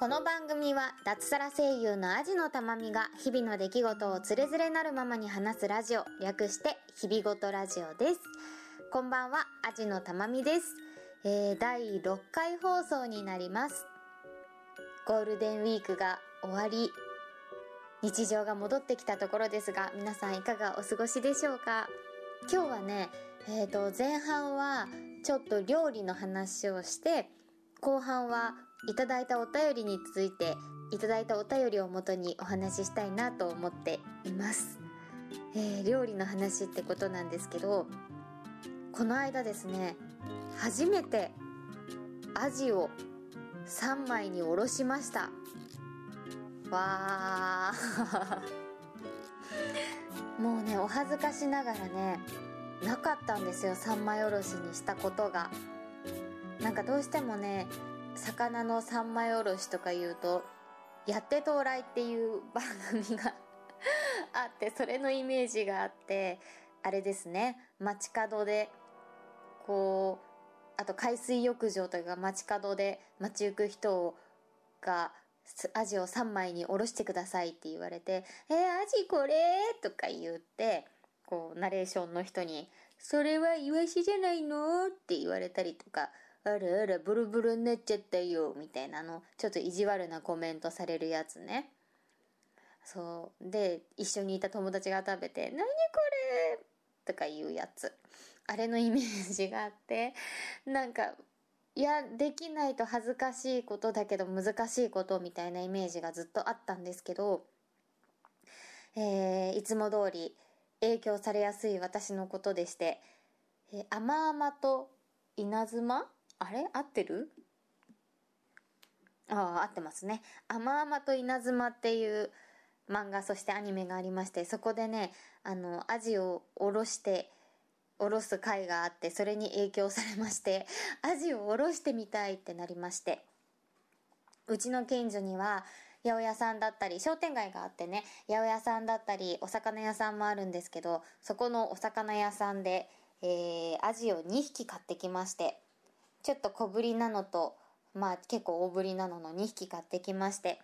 この番組は脱サラ声優のアジのたまみが日々の出来事をつれづれなるままに話すラジオ、略して日々ごとラジオです。こんばんは、アジのたまみです。えー、第6回放送になります。ゴールデンウィークが終わり、日常が戻ってきたところですが、皆さんいかがお過ごしでしょうか？今日はね、えっ、ー、と、前半はちょっと料理の話をして、後半はいただいたお便りについていただいたお便りをもとにお話ししたいなと思っています、えー、料理の話ってことなんですけどこの間ですね初めてアジを3枚におろしました。わー。もうねお恥ずかしながらねなかったんですよ3枚おろしにしたことが。なんかどうしてもね魚の三枚おろしとか言うと「やって到来」っていう番組が あってそれのイメージがあってあれですね街角でこうあと海水浴場とか街角で街行く人がアジを3枚におろしてくださいって言われて「えー、アジこれ?」とか言ってこうナレーションの人に「それはイワシじゃないの?」って言われたりとかあらあら、ブルブルになっちゃったよ、みたいなの、ちょっと意地悪なコメントされるやつね。そう。で、一緒にいた友達が食べて、何これとか言うやつ。あれのイメージがあって、なんか、いや、できないと恥ずかしいことだけど難しいことみたいなイメージがずっとあったんですけど、えー、いつも通り影響されやすい私のことでして、えー、甘々と稲妻あれ？合ってる？ああ、合ってますね。甘々と稲妻っていう漫画、そしてアニメがありまして、そこでね、あの、アジをおろして、おろす回があって、それに影響されまして、アジをおろしてみたいってなりまして、うちの近所には、八百屋さんだったり、商店街があってね、八百屋さんだったり、お魚屋さんもあるんですけど、そこのお魚屋さんで、えー、アジを2匹買ってきまして、ちょっと小ぶりなのと、まあ結構大ぶりなのの2匹買ってきまして。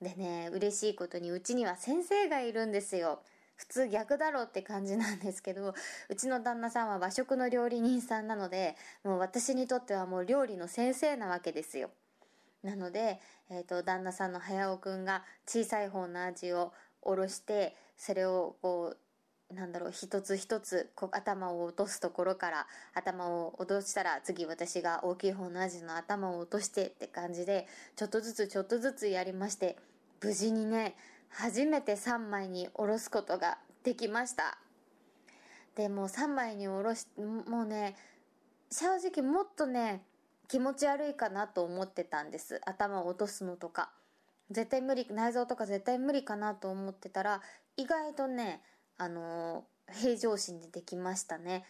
でね、嬉しいことにうちには先生がいるんですよ。普通逆だろうって感じなんですけど、うちの旦那さんは和食の料理人さんなので、もう私にとってはもう料理の先生なわけですよ。なので、えっ、ー、と、旦那さんの早尾くんが小さい方の味をおろして、それをこう、なんだろう、一つ一つこう頭を落とすところから頭を落としたら次私が大きい方のアジの頭を落としてって感じでちょっとずつちょっとずつやりまして無事にね、初めて3枚におろすことができました。で、もう3枚におろし、もうね、正直もっとね、気持ち悪いかなと思ってたんです。頭を落とすのとか。絶対無理、内臓とか絶対無理かなと思ってたら、意外とね、あの平常心でできましたね。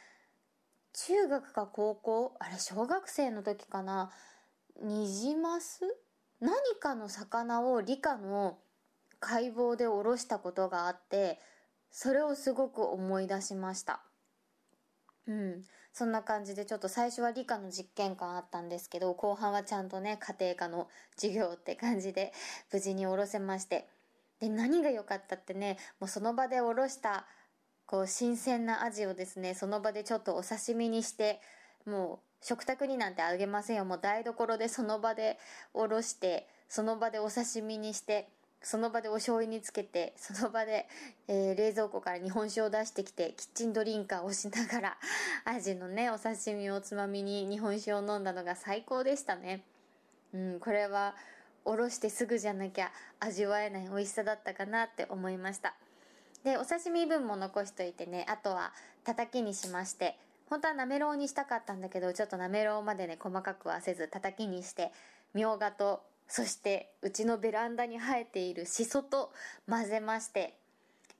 中学か高校？あれ、小学生の時かな？ニジマス何かの魚を理科の解剖でおろしたことがあって、それをすごく思い出しました。うん。そんな感じでちょっと最初は理科の実験感あったんですけど、後半はちゃんとね、家庭科の授業って感じで無事におろせまして。で、何が良かったってね、もうその場でおろした、こう、新鮮なアジをですね、その場でちょっとお刺身にして、もう、食卓になんてあげませんよ。もう台所で その場でおろして、その場でお刺身にして、その場でお醤油につけて、その場で、えー、冷蔵庫から日本酒を出してきて、キッチンドリンカーをしながら、アジのね、お刺身をおつまみに日本酒を飲んだのが最高でしたね。うん、これは、おろしてすぐじゃなきゃ味わえない美味しさだったかなって思いました。で、お刺身分も残しといてね、あとは叩きにしまして、本当はなめろうにしたかったんだけど、ちょっとなめろうまでね、細かくはせず叩きにして、みょうがと、そしてうちのベランダに生えているしそと混ぜまして、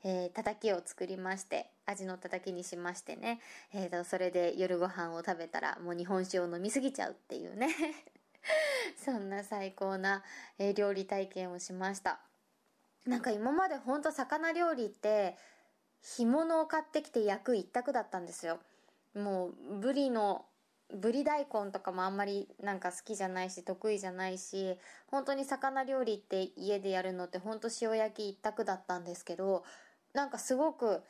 えー、叩きを作りまして、味の叩きにしましてね、えーと、それで夜ご飯を食べたらもう日本酒を飲みすぎちゃうっていうね そんな最高な、え、料理体験をしました。なんか今までほんと魚料理って、干物を買ってきて焼く一択だったんですよ。もう、ブリのぶり大根とかもあんまりなんか好きじゃないし得意じゃないし本当に魚料理って家でやるのって本当塩焼き一択だったんですけどなんかすごく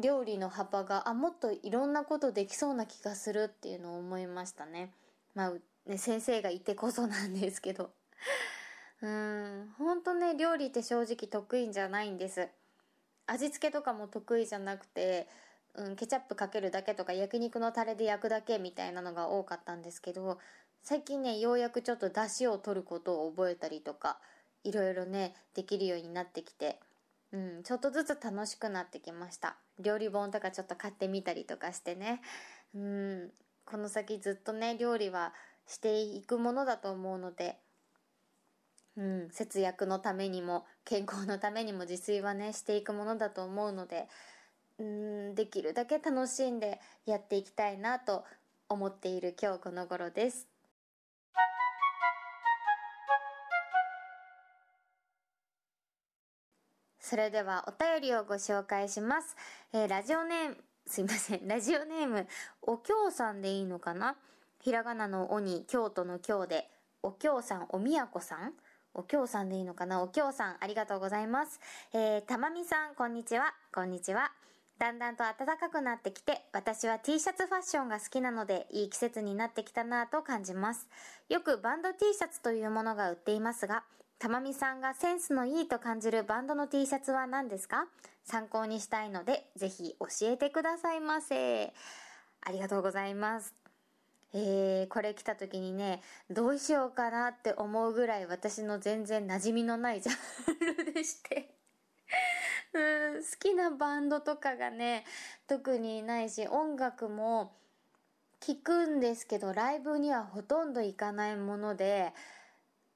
料理の幅があもっといろんなことできそうな気がするっていうのを思いましたねまあね先生がいてこそなんですけど。うん本当ね料理って正直得意じゃないんです。味付けとかも得意じゃなくてうん、ケチャップかけるだけとか焼肉のタレで焼くだけみたいなのが多かったんですけど最近ねようやくちょっと出汁を取ることを覚えたりとかいろいろねできるようになってきて、うん、ちょっとずつ楽しくなってきました。料理本とかちょっと買ってみたりとかしてね、うん、この先ずっとね料理はしていくものだと思うので、うん、節約のためにも健康のためにも自炊はねしていくものだと思うのでうんできるだけ楽しんでやっていきたいなと思っている今日この頃です。それではお便りをご紹介します、えー、ラジオネームすいませんラジオネームお京さんでいいのかな？ひらがなの「お」に京都の「京」でお京さんおみやこさん？お京さんでいいのかな？お京さんありがとうございます。えー、たまみさん、こんにちは。こんにちは。だんだんと暖かくなってきて、私は T シャツファッションが好きなので、いい季節になってきたなぁと感じます。よくバンド T シャツというものが売っていますが、たまみさんがセンスのいいと感じるバンドの T シャツは何ですか？参考にしたいので、ぜひ教えてくださいませ。ありがとうございます。えー、これ来た時にね、どうしようかなって思うぐらい私の全然馴染みのないジャンルでして。うん好きなバンドとかがね特にないし音楽も聴くんですけどライブにはほとんど行かないもので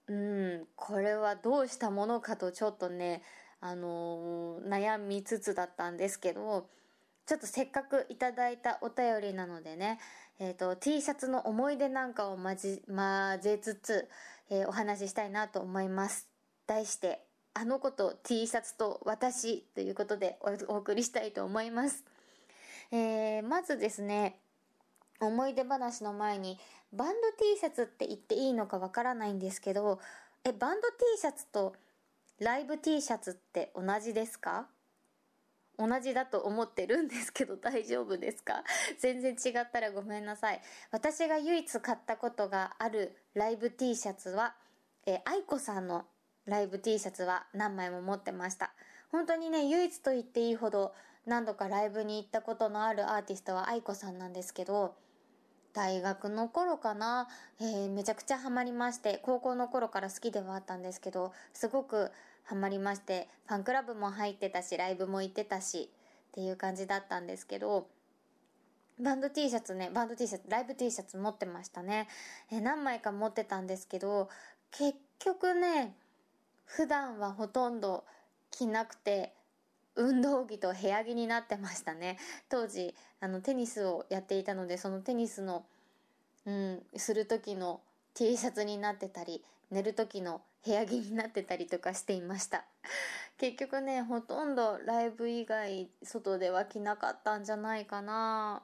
うんこれはどうしたものかとちょっとねあのー、悩みつつだったんですけどちょっとせっかくいただいたお便りなのでね、えーと、T シャツの思い出なんかを混じ混ぜつつ、えー、お話ししたいなと思います題してあの子と T シャツと私ということでお送りしたいと思います。えー、まずですね、思い出話の前に、バンド T シャツって言っていいのかわからないんですけど、え、バンド T シャツとライブ T シャツって同じですか？同じだと思ってるんですけど大丈夫ですか？全然違ったらごめんなさい。私が唯一買ったことがあるライブ T シャツは、え愛子さんのライブ T シャツは何枚も持ってました。本当にね、唯一と言っていいほど何度かライブに行ったことのあるアーティストは愛子さんなんですけど、大学の頃かな、えー、めちゃくちゃハマりまして、高校の頃から好きではあったんですけど、すごくハマりまして、ファンクラブも入ってたし、ライブも行ってたし、っていう感じだったんですけど、バンド T シャツね、バンド T シャツ、ライブ T シャツ持ってましたね。え、何枚か持ってたんですけど、結局ね、普段はほとんど着なくて運動着と部屋着になってましたね当時あのテニスをやっていたのでそのテニスのうんする時の T シャツになってたり寝る時の部屋着になってたりとかしていました。結局ねほとんどライブ以外外では着なかったんじゃないかな。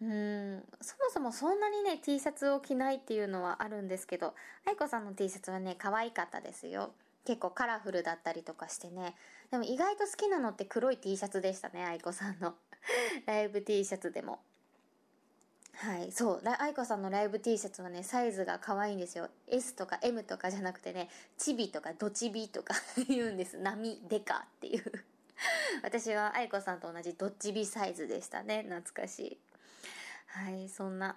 うん。そもそもそんなにね T シャツを着ないっていうのはあるんですけど愛子さんの T シャツはね可愛かったですよ。結構カラフルだったりとかしてね。でも意外と好きなのって黒い T シャツでしたね愛子さんの。ライブ T シャツでも。はいそう愛子さんのライブ T シャツはねサイズが可愛いんですよ。S とか M とかじゃなくてねチビとかドチビとか言うんです。波デカっていう。私は愛子さんと同じドッチビサイズでしたね。懐かしい。はいそんな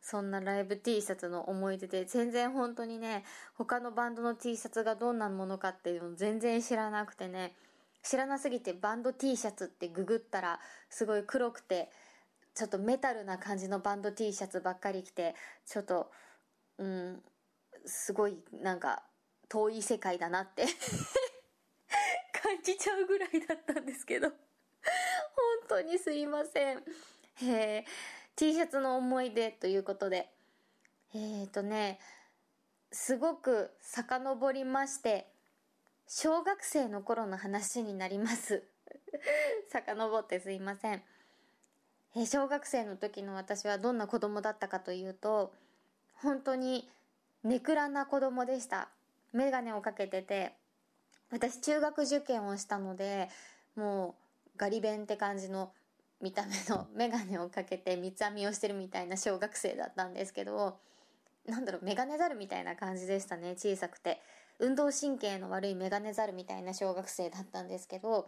そんなライブ T シャツの思い出で全然本当にね他のバンドの T シャツがどんなものかっていうの全然知らなくてね知らなすぎてバンド T シャツってググったらすごい黒くてちょっとメタルな感じのバンド T シャツばっかり着てちょっとうんすごいなんか遠い世界だなって 感じちゃうぐらいだったんですけど。本当にすいません。へえ T シャツの思い出ということで。えっ、ー、とねすごく遡りまして小学生の頃の話になります。遡ってすいません。え小学生の時の私はどんな子供だったかというと本当にネクラな子供でした。眼鏡をかけてて私中学受験をしたのでもうガリ勉って感じの見た目の眼鏡をかけて三つ編みをしてるみたいな小学生だったんですけどなんだろうメガネザルみたいな感じでしたね小さくて。運動神経の悪いメガネザルみたいな小学生だったんですけど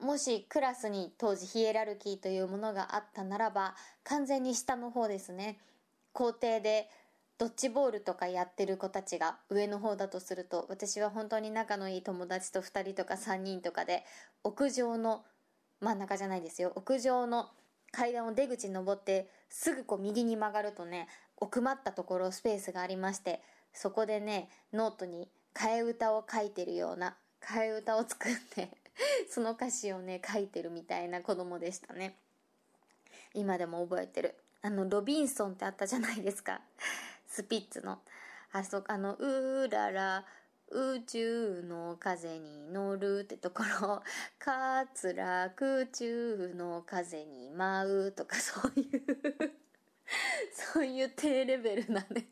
もしクラスに当時ヒエラルキーというものがあったならば完全に下の方ですね。校庭でドッジボールとかやってる子たちが上の方だとすると私は本当に仲のいい友達と2人とか3人とかで屋上の真ん中じゃないですよ。屋上の階段を出口登ってすぐこう右に曲がるとね奥まったところスペースがありましてそこでねノートに替え歌を書いてるような替え歌を作って その歌詞をね書いてるみたいな子供でしたね。今でも覚えてる。あのロビンソンってあったじゃないですか。スピッツの。あそあの「うらら宇宙の風に乗る」ってところ「かつら空中の風に舞う」とかそういうそういう低レベルなね。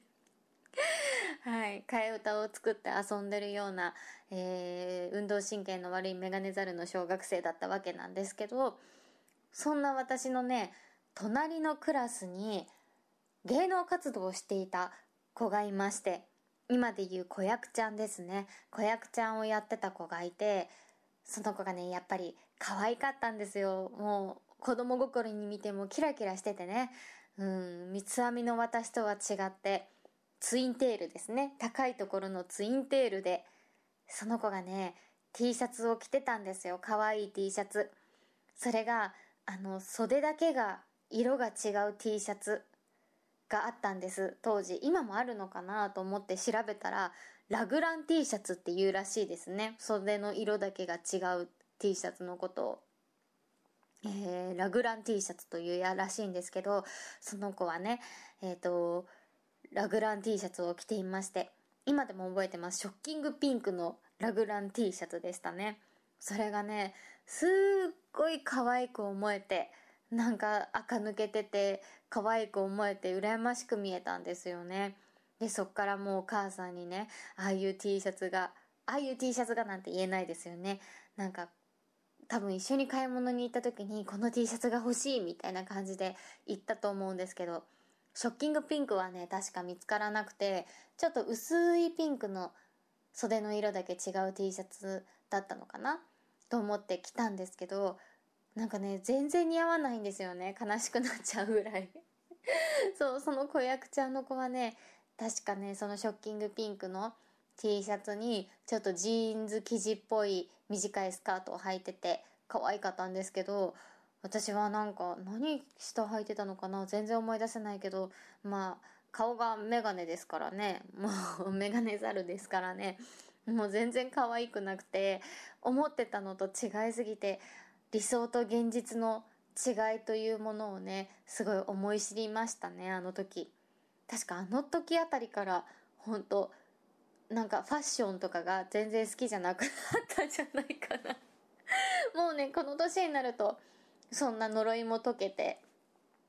はい。替え歌を作って遊んでるような、えー運動神経の悪いメガネザルの小学生だったわけなんですけどそんな私のね隣のクラスに芸能活動をしていた子がいまして今で言う子役ちゃんですね。子役ちゃんをやってた子がいてその子がねやっぱり可愛かったんですよ。もう子供心に見てもキラキラしててね。うん三つ編みの私とは違って。ツインテールですね。高いところのツインテールでその子がね T シャツを着てたんですよ。可愛い T シャツ。それがあの袖だけが色が違う T シャツがあったんです。当時。今もあるのかなと思って調べたらラグラン T シャツっていうらしいですね。袖の色だけが違う T シャツのことを、えーラグラン T シャツというやらしいんですけどその子はねえっ、とラグラン T シャツを着ていまして今でも覚えてます。ショッキングピンクのラグラン T シャツでしたね。それがねすっごい可愛く思えてなんか垢抜けてて可愛く思えて羨ましく見えたんですよね。でそっからもうお母さんにねああいう T シャツがああいう T シャツがなんて言えないですよね。なんか多分一緒に買い物に行った時にこの T シャツが欲しいみたいな感じで言ったと思うんですけどショッキングピンクはね確か見つからなくてちょっと薄いピンクの袖の色だけ違う T シャツだったのかな？と思って着たんですけどなんかね全然似合わないんですよね。悲しくなっちゃうぐらい。そうその子役ちゃんの子はね確かねそのショッキングピンクの T シャツにちょっとジーンズ生地っぽい短いスカートを履いてて可愛かったんですけど私はなんか何下履いてたのかな？全然思い出せないけどまあ顔がメガネですからね。もうメガネザルですからね。もう全然可愛くなくて思ってたのと違いすぎて理想と現実の違いというものをねすごい思い知りましたねあの時。確かあの時あたりから本当なんかファッションとかが全然好きじゃなくなったんじゃないかな。もうねこの年になるとそんな呪いも解けて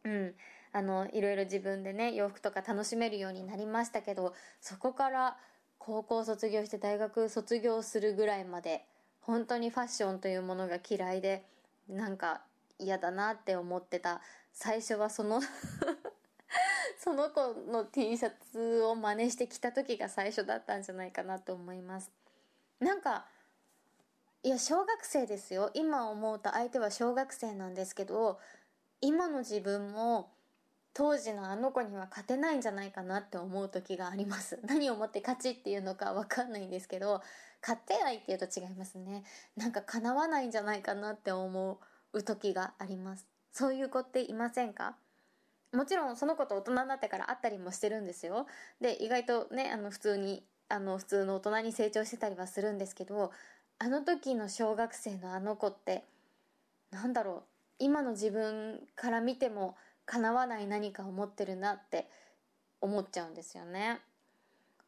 うん。あのいろいろ自分でね洋服とか楽しめるようになりましたけどそこから高校卒業して大学卒業するぐらいまで本当にファッションというものが嫌いでなんか嫌だなって思ってた。最初はその その子の T シャツを真似して着た時が最初だったんじゃないかなと思います。なんかいや小学生ですよ。今思うと相手は小学生なんですけど今の自分も当時のあの子には勝てないんじゃないかなって思う時があります。何をもって勝ちっていうのかわかんないんですけど勝てないっていうと違いますね。なんか叶わないんじゃないかなって思う時があります。そういう子っていませんか？もちろんその子と大人になってから会ったりもしてるんですよ。で意外とねあの普通にあの普通の大人に成長してたりはするんですけどあの時の小学生のあの子ってなんだろう今の自分から見ても叶わない何かを持ってるなって思っちゃうんですよね。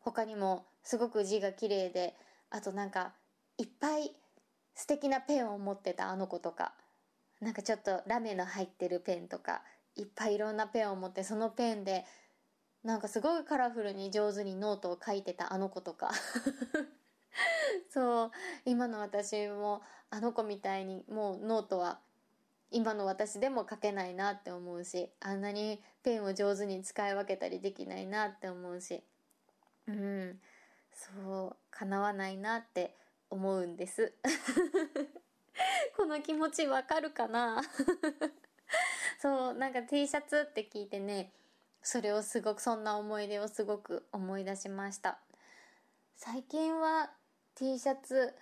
他にもすごく字が綺麗であとなんかいっぱい素敵なペンを持ってたあの子とか。なんかちょっとラメの入ってるペンとかいっぱいいろんなペンを持ってそのペンでなんかすごいカラフルに上手にノートを書いてたあの子とか。そう今の私もあの子みたいにもうノートは今の私でも書けないなって思うしあんなにペンを上手に使い分けたりできないなって思うし。うん。そう叶わないなって思うんです。この気持ちわかるかな？そうなんか T シャツって聞いてねそれをすごくそんな思い出をすごく思い出しました。最近は T シャツ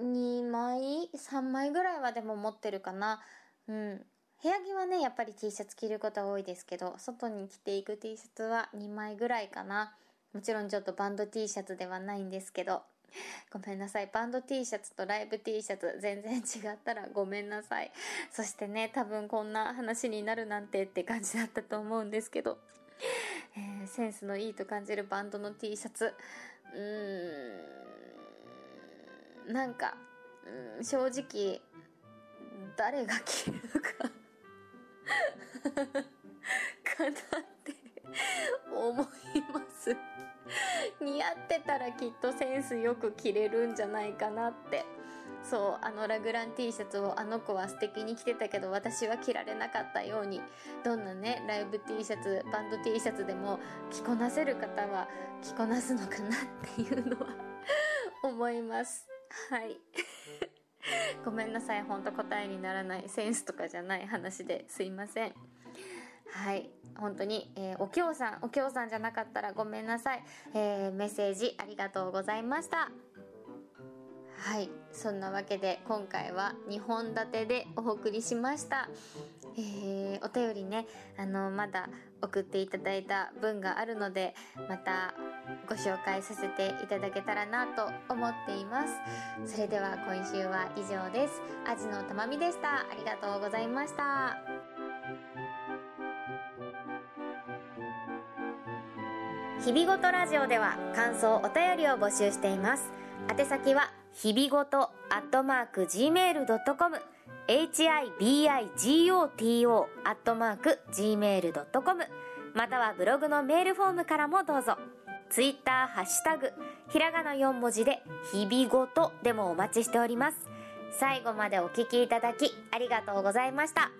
2枚3枚ぐらいはでも持ってるかな。うん。部屋着はねやっぱり T シャツ着ること多いですけど外に着ていく T シャツは2枚ぐらいかな。もちろんちょっとバンド T シャツではないんですけど。ごめんなさい。バンド T シャツとライブ T シャツ全然違ったらごめんなさい。そしてね、多分こんな話になるなんてって感じだったと思うんですけど、えー、センスのいいと感じるバンドの T シャツ、うーん、なんか、うん、正直、誰が着るか かなって思います。似合ってたらきっとセンスよく着れるんじゃないかなって。そうあのラグラン T シャツをあの子は素敵に着てたけど私は着られなかったように。どんなねライブ T シャツバンド T シャツでも着こなせる方は着こなすのかなっていうのは 思います。はい。ごめんなさい。ほんと答えにならないセンスとかじゃない話で。すいません。はい。本当に、えー、おきょうさん。おきょうさんじゃなかったらごめんなさい、えー、メッセージありがとうございました。はい。そんなわけで今回は2本立てでお送りしました。えー、お便りねあのまだ送っていただいた分があるのでまたご紹介させていただけたらなと思っています。それでは今週は以上です。アジのたまみでした。ありがとうございました。日々ごとラジオでは感想お便りを募集しています。宛先は日々ごとアットマーク gmail.com hibigoto アットマーク gmail.com またはブログのメールフォームからもどうぞ。ツイッターハッシュタグひらがな4文字で日々ごとでもお待ちしております。最後までお聞きいただきありがとうございました。